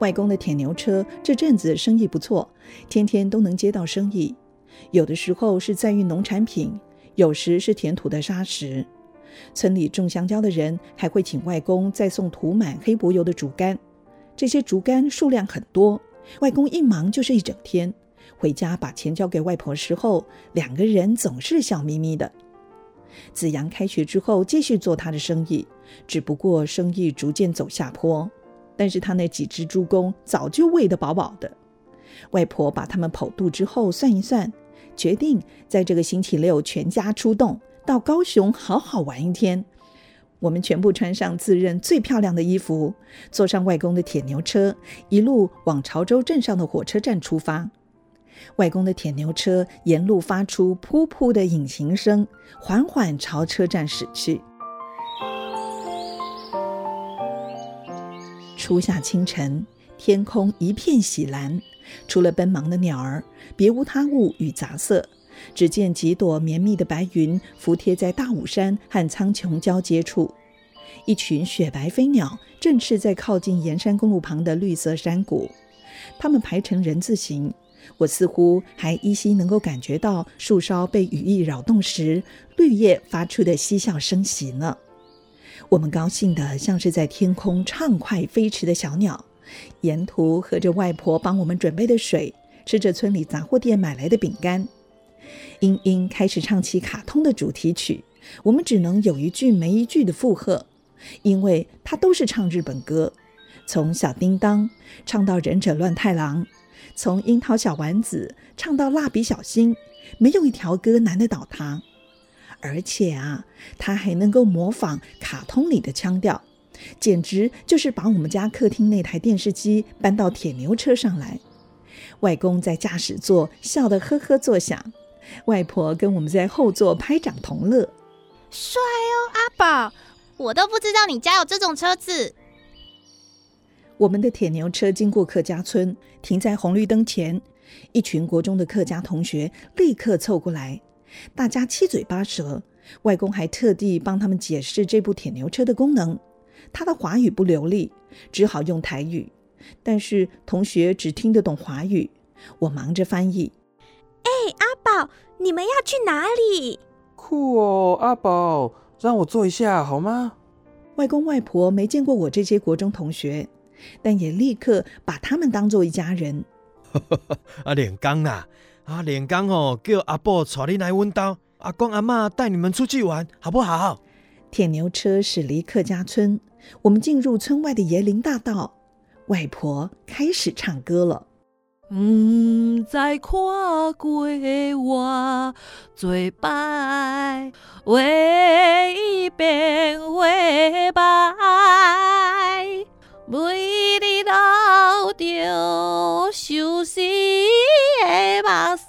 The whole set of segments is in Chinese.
外公的铁牛车这阵子生意不错，天天都能接到生意。有的时候是在运农产品，有时是填土的沙石。村里种香蕉的人还会请外公再送涂满黑柏油的竹竿，这些竹竿数量很多，外公一忙就是一整天。回家把钱交给外婆时候，两个人总是笑眯眯的。子阳开学之后继续做他的生意，只不过生意逐渐走下坡。但是他那几只猪公早就喂得饱饱的。外婆把他们剖肚之后算一算，决定在这个星期六全家出动。到高雄好好玩一天，我们全部穿上自认最漂亮的衣服，坐上外公的铁牛车，一路往潮州镇上的火车站出发。外公的铁牛车沿路发出噗噗的引擎声，缓缓朝车站驶去。初夏清晨，天空一片喜蓝，除了奔忙的鸟儿，别无他物与杂色。只见几朵绵密的白云伏贴在大武山和苍穹交接处，一群雪白飞鸟正翅在靠近盐山公路旁的绿色山谷，它们排成人字形。我似乎还依稀能够感觉到树梢被羽翼扰动时，绿叶发出的嬉笑声息呢。我们高兴的像是在天空畅快飞驰的小鸟，沿途喝着外婆帮我们准备的水，吃着村里杂货店买来的饼干。英英开始唱起卡通的主题曲，我们只能有一句没一句的附和，因为他都是唱日本歌，从小叮当唱到忍者乱太郎，从樱桃小丸子唱到蜡笔小新，没有一条歌难得倒他。而且啊，他还能够模仿卡通里的腔调，简直就是把我们家客厅那台电视机搬到铁牛车上来。外公在驾驶座笑得呵呵作响。外婆跟我们在后座拍掌同乐，帅哦，阿宝，我都不知道你家有这种车子。我们的铁牛车经过客家村，停在红绿灯前，一群国中的客家同学立刻凑过来，大家七嘴八舌。外公还特地帮他们解释这部铁牛车的功能。他的华语不流利，只好用台语，但是同学只听得懂华语，我忙着翻译。哎，阿宝，你们要去哪里？酷哦，阿宝，让我坐一下好吗？外公外婆没见过我这些国中同学，但也立刻把他们当做一家人。阿 脸刚呐，阿连刚哦，叫阿伯带你来温刀，阿公阿妈带你们出去玩，好不好？铁牛车驶离客家村，我们进入村外的椰林大道，外婆开始唱歌了。唔再看过我最白，为一变为白，为你流着伤心的目屎，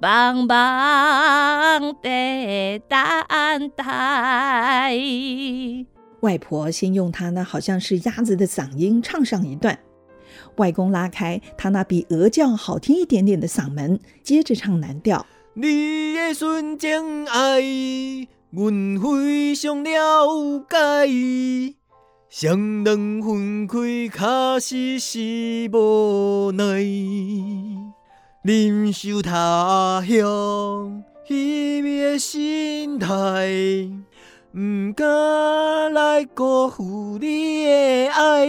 茫茫的等待。外婆先用她那好像是鸭子的嗓音唱上一段。外公拉开他那比鹅叫好听一点点的嗓门，接着唱南调。你的纯情爱，阮非常了解。双人分开，确实是无奈。忍受他乡虚伪的心态，不敢来辜负你的爱。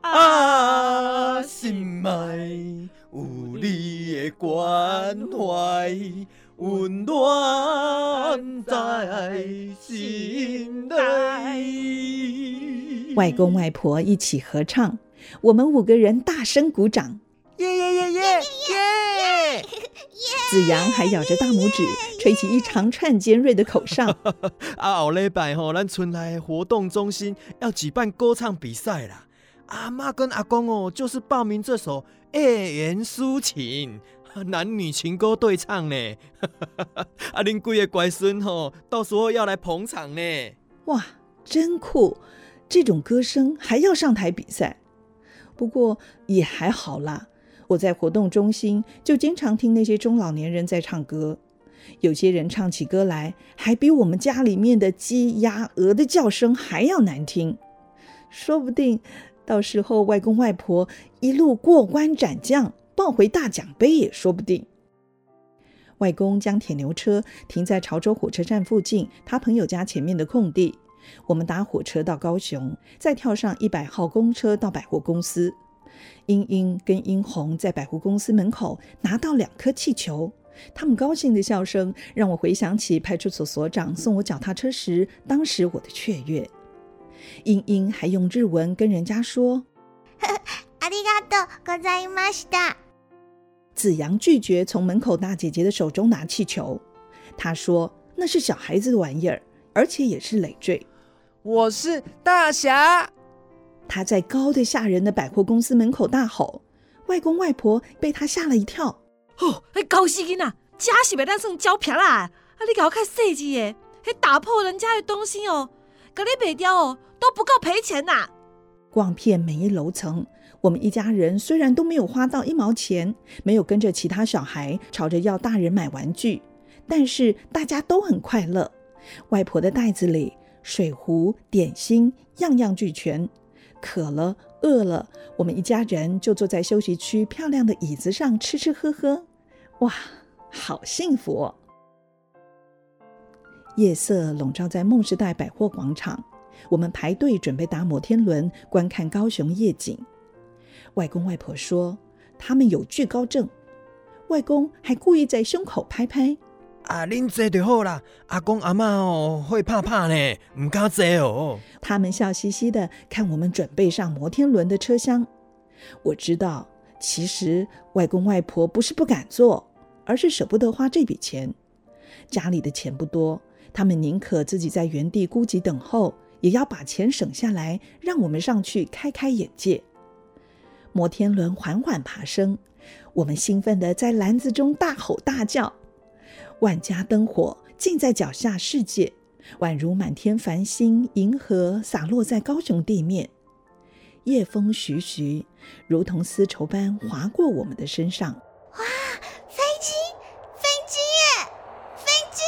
啊，心内有你的关怀，温暖在心内。外公外婆一起合唱，我们五个人大声鼓掌，耶耶耶耶耶！子阳还咬着大拇指，吹起一长串尖锐的口哨。啊，后礼拜吼，咱村内活动中心要举办歌唱比赛啦。阿妈跟阿公哦，就是报名这首《爱言抒情》，男女情歌对唱呢。阿 恁贵的乖孙吼，到时候要来捧场呢。哇，真酷！这种歌声还要上台比赛？不过也还好啦。我在活动中心就经常听那些中老年人在唱歌，有些人唱起歌来，还比我们家里面的鸡、鸭、鹅的叫声还要难听。说不定到时候外公外婆一路过关斩将，抱回大奖杯也说不定。外公将铁牛车停在潮州火车站附近他朋友家前面的空地，我们搭火车到高雄，再跳上一百号公车到百货公司。英英跟英红在百货公司门口拿到两颗气球，他们高兴的笑声让我回想起派出所所长送我脚踏车时，当时我的雀跃。英英还用日文跟人家说：“ありがとうございました。” 子阳拒绝从门口大姐姐的手中拿气球，他说那是小孩子的玩意儿，而且也是累赘。我是大侠。他在高的吓人的百货公司门口大吼，外公外婆被他吓了一跳。哦，迄高死囡啊，假是袂当算胶片啦！啊，你搞较细致的，还打破人家的东西哦，格你卖掉哦，都不够赔钱呐！逛遍每一楼层，我们一家人虽然都没有花到一毛钱，没有跟着其他小孩吵着要大人买玩具，但是大家都很快乐。外婆的袋子里，水壶、点心样样俱全。渴了、饿了，我们一家人就坐在休息区漂亮的椅子上吃吃喝喝，哇，好幸福哦！夜色笼罩在梦时代百货广场，我们排队准备搭摩天轮观看高雄夜景。外公外婆说他们有惧高症，外公还故意在胸口拍拍。啊，恁坐就好啦。阿公阿妈哦会怕怕呢，唔敢坐哦。他们笑嘻嘻的看我们准备上摩天轮的车厢。我知道，其实外公外婆不是不敢坐，而是舍不得花这笔钱。家里的钱不多，他们宁可自己在原地孤寂等候，也要把钱省下来，让我们上去开开眼界。摩天轮缓缓爬升，我们兴奋地在篮子中大吼大叫。万家灯火尽在脚下，世界宛如满天繁星，银河洒落在高雄地面。夜风徐徐，如同丝绸般划过我们的身上。哇，飞机，飞机耶，飞机！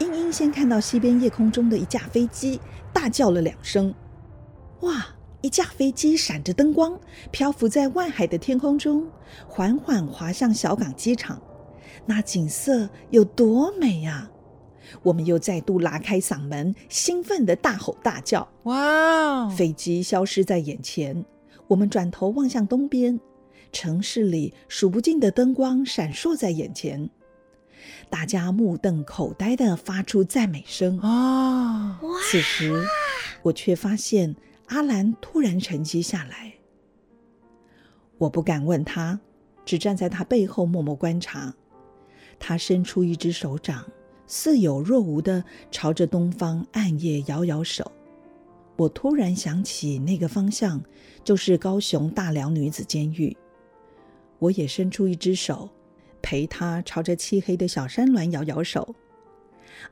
英英先看到西边夜空中的一架飞机，大叫了两声。哇，一架飞机闪着灯光，漂浮在外海的天空中，缓缓滑向小港机场。那景色有多美呀！我们又再度拉开嗓门，兴奋地大吼大叫。哇！飞机消失在眼前，我们转头望向东边，城市里数不尽的灯光闪烁在眼前，大家目瞪口呆地发出赞美声。啊！此时，我却发现阿兰突然沉寂下来。我不敢问他，只站在他背后默默观察。他伸出一只手掌，似有若无的朝着东方暗夜摇摇手。我突然想起，那个方向就是高雄大寮女子监狱。我也伸出一只手，陪他朝着漆黑的小山峦摇摇手。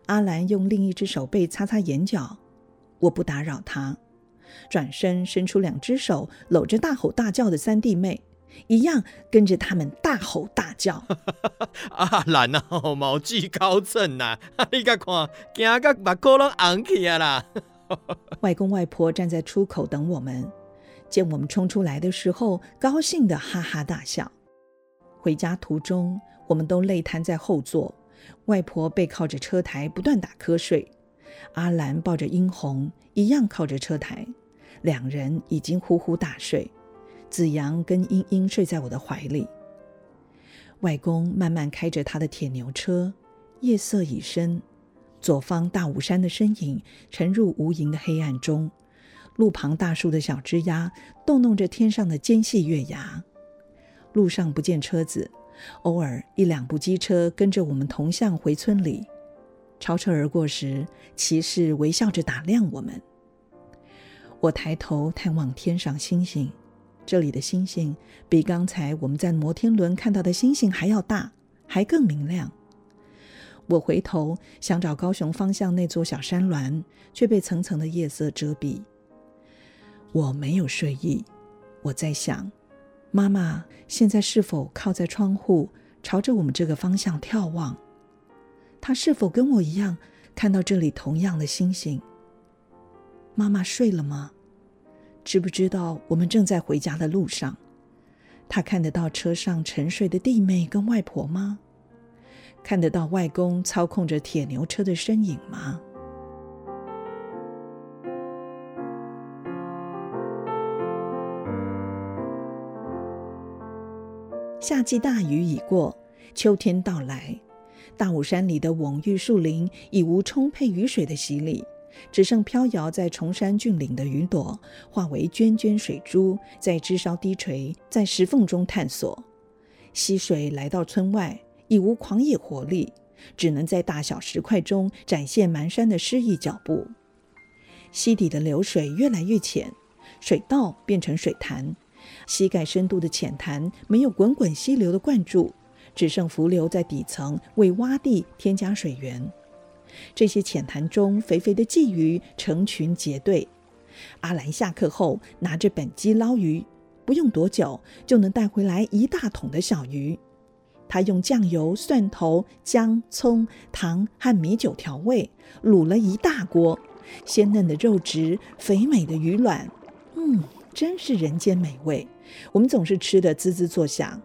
阿兰用另一只手背擦擦眼角。我不打扰他，转身伸出两只手，搂着大吼大叫的三弟妹。一样跟着他们大吼大叫。啊，兰啊，毛具高正呐！你甲看，惊个目眶拢红起啊啦！外公外婆站在出口等我们，见我们冲出来的时候，高兴的哈哈大笑。回家途中，我们都累瘫在后座，外婆背靠着车台，不断打瞌睡。阿兰抱着殷红，一样靠着车台，两人已经呼呼大睡。子阳跟英英睡在我的怀里。外公慢慢开着他的铁牛车，夜色已深，左方大武山的身影沉入无垠的黑暗中。路旁大树的小枝丫动弄着天上的尖细月牙。路上不见车子，偶尔一两部机车跟着我们同向回村里。超车而过时，骑士微笑着打量我们。我抬头探望天上星星。这里的星星比刚才我们在摩天轮看到的星星还要大，还更明亮。我回头想找高雄方向那座小山峦，却被层层的夜色遮蔽。我没有睡意，我在想，妈妈现在是否靠在窗户，朝着我们这个方向眺望？她是否跟我一样看到这里同样的星星？妈妈睡了吗？知不知道我们正在回家的路上？他看得到车上沉睡的弟妹跟外婆吗？看得到外公操控着铁牛车的身影吗？夏季大雨已过，秋天到来。大武山里的蓊郁树林已无充沛雨水的洗礼，只剩飘摇在崇山峻岭的云朵，化为涓涓水珠，在枝梢低垂，在石缝中探索。溪水来到村外，已无狂野活力，只能在大小石块中展现蹒跚的诗意脚步。溪底的流水越来越浅，水道变成水潭。膝盖深度的浅潭没有滚滚溪流的灌注，只剩浮流在底层为洼地添加水源。这些浅潭中，肥肥的鲫鱼成群结队。阿兰下课后拿着本机捞鱼，不用多久就能带回来一大桶的小鱼。他用酱油、蒜头、姜、葱、糖和米酒调味，卤了一大锅，鲜嫩的肉质，肥美的鱼卵，嗯。真是人间美味，我们总是吃得滋滋作响。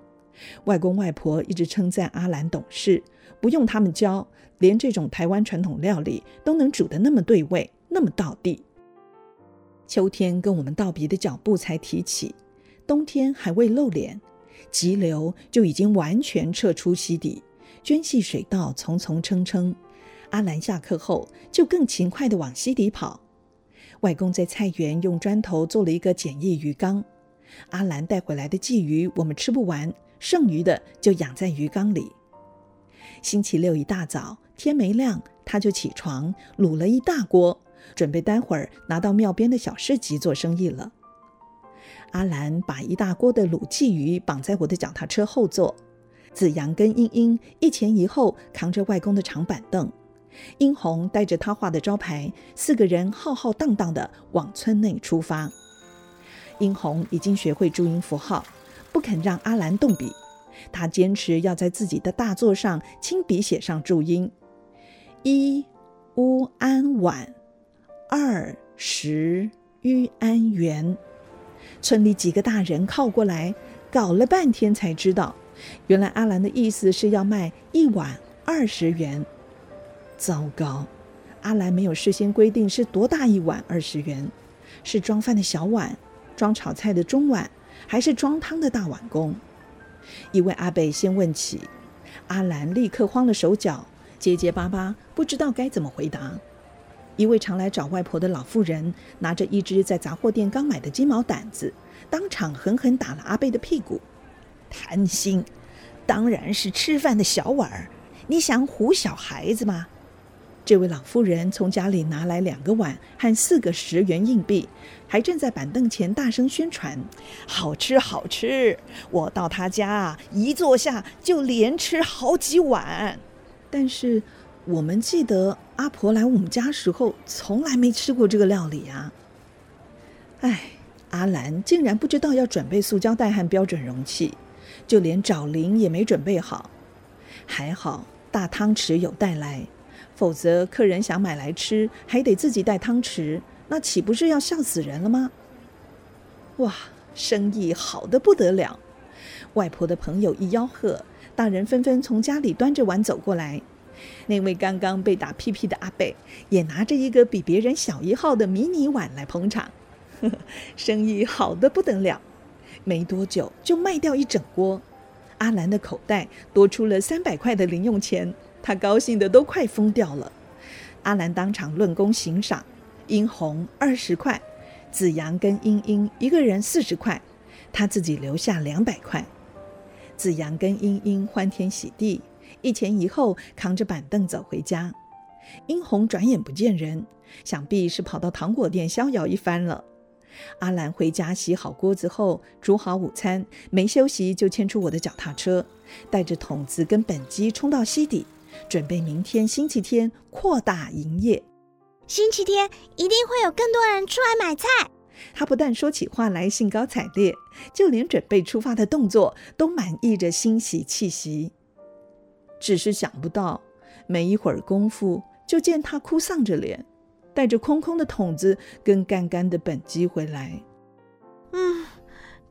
外公外婆一直称赞阿兰懂事，不用他们教，连这种台湾传统料理都能煮得那么对味，那么到地。秋天跟我们道别的脚步才提起，冬天还未露脸，急流就已经完全撤出溪底，涓细水道丛丛称称。阿兰下课后就更勤快地往溪底跑。外公在菜园用砖头做了一个简易鱼缸，阿兰带回来的鲫鱼我们吃不完，剩余的就养在鱼缸里。星期六一大早，天没亮，他就起床卤了一大锅，准备待会儿拿到庙边的小市集做生意了。阿兰把一大锅的卤鲫鱼绑在我的脚踏车后座，子阳跟英英一前一后扛着外公的长板凳。殷红带着他画的招牌，四个人浩浩荡荡地往村内出发。殷红已经学会注音符号，不肯让阿兰动笔。他坚持要在自己的大作上亲笔写上注音：一乌安晚，二十于安元。村里几个大人靠过来，搞了半天才知道，原来阿兰的意思是要卖一碗二十元。糟糕，阿兰没有事先规定是多大一碗二十元，是装饭的小碗，装炒菜的中碗，还是装汤的大碗公？一位阿伯先问起，阿兰立刻慌了手脚，结结巴巴，不知道该怎么回答。一位常来找外婆的老妇人，拿着一只在杂货店刚买的鸡毛掸子，当场狠狠打了阿贝的屁股。贪心，当然是吃饭的小碗儿，你想唬小孩子吗？这位老妇人从家里拿来两个碗和四个十元硬币，还站在板凳前大声宣传：“好吃，好吃！我到他家一坐下就连吃好几碗。”但是我们记得阿婆来我们家时候，从来没吃过这个料理啊！哎，阿兰竟然不知道要准备塑胶袋和标准容器，就连找零也没准备好。还好大汤匙有带来。否则，客人想买来吃，还得自己带汤匙，那岂不是要笑死人了吗？哇，生意好的不得了！外婆的朋友一吆喝，大人纷纷从家里端着碗走过来。那位刚刚被打屁屁的阿贝，也拿着一个比别人小一号的迷你碗来捧场。呵呵，生意好的不得了，没多久就卖掉一整锅。阿兰的口袋多出了三百块的零用钱。他高兴的都快疯掉了。阿兰当场论功行赏，殷红二十块，子阳跟英英一个人四十块，他自己留下两百块。子阳跟英英欢天喜地，一前一后扛着板凳走回家。殷红转眼不见人，想必是跑到糖果店逍遥一番了。阿兰回家洗好锅子后，煮好午餐，没休息就牵出我的脚踏车，带着桶子跟本机冲到溪底。准备明天星期天扩大营业。星期天一定会有更多人出来买菜。他不但说起话来兴高采烈，就连准备出发的动作都满溢着欣喜气息。只是想不到，没一会儿功夫，就见他哭丧着脸，带着空空的桶子跟干干的本鸡回来。嗯，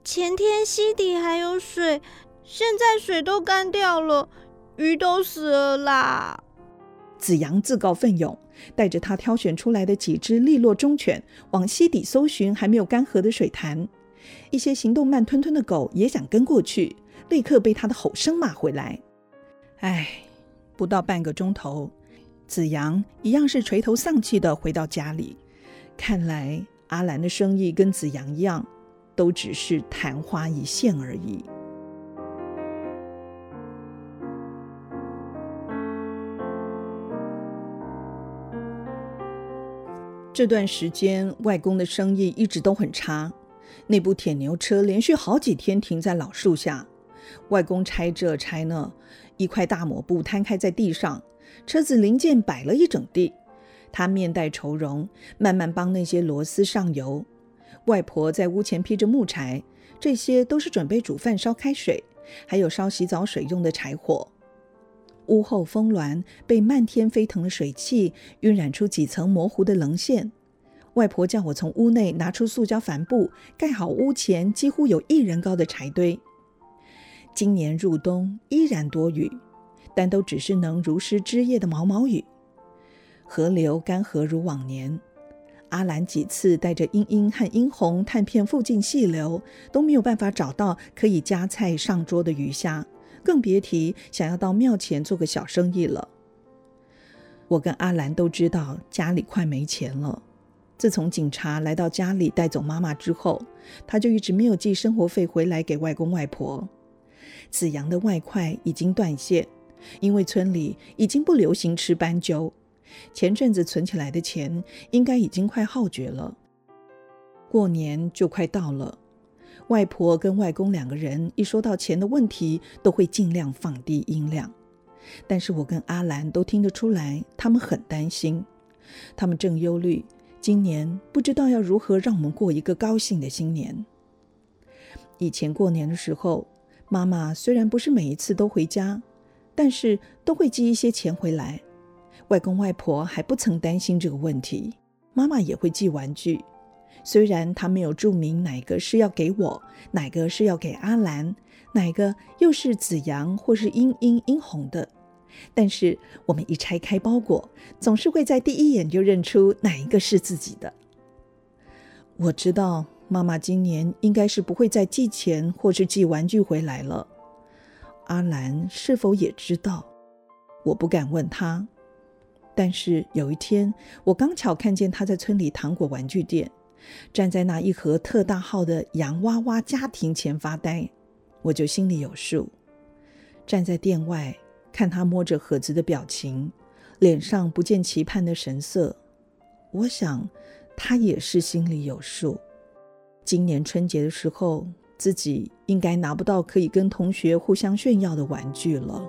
前天溪底还有水，现在水都干掉了，鱼都死了啦。子阳自告奋勇，带着他挑选出来的几只利落忠犬，往溪底搜寻还没有干涸的水潭。一些行动慢吞吞的狗也想跟过去，立刻被他的吼声骂回来。唉，不到半个钟头，子阳一样是垂头丧气的回到家里。看来阿兰的生意跟子阳一样，都只是昙花一现而已。这段时间，外公的生意一直都很差。那部铁牛车连续好几天停在老树下，外公拆这拆那，一块大抹布摊开在地上，车子零件摆了一整地。他面带愁容，慢慢帮那些螺丝上油。外婆在屋前劈着木柴，这些都是准备煮饭、烧开水，还有烧洗澡水用的柴火。屋后峰峦被漫天飞腾的水汽晕染出几层模糊的棱线。外婆叫我从屋内拿出塑胶帆布，盖好屋前几乎有一人高的柴堆。今年入冬依然多雨，但都只是能如湿枝叶的毛毛雨。河流干涸如往年。阿兰几次带着英英和英红探遍附近细流，都没有办法找到可以夹菜上桌的鱼虾，更别提想要到庙前做个小生意了。我跟阿兰都知道家里快没钱了。自从警察来到家里带走妈妈之后，他就一直没有寄生活费回来给外公外婆。子阳的外快已经断线，因为村里已经不流行吃斑鸠。前阵子存起来的钱应该已经快耗绝了。过年就快到了，外婆跟外公两个人一说到钱的问题，都会尽量放低音量。但是我跟阿兰都听得出来，他们很担心，他们正忧虑。今年不知道要如何让我们过一个高兴的新年。以前过年的时候，妈妈虽然不是每一次都回家，但是都会寄一些钱回来。外公外婆还不曾担心这个问题。妈妈也会寄玩具，虽然他没有注明哪个是要给我，哪个是要给阿兰，哪个又是子阳或是英英英红的。但是我们一拆开包裹，总是会在第一眼就认出哪一个是自己的。我知道妈妈今年应该是不会再寄钱或是寄玩具回来了。阿兰是否也知道？我不敢问他。但是有一天，我刚巧看见他在村里糖果玩具店，站在那一盒特大号的洋娃娃家庭前发呆，我就心里有数。站在店外。看他摸着盒子的表情，脸上不见期盼的神色，我想他也是心里有数。今年春节的时候，自己应该拿不到可以跟同学互相炫耀的玩具了。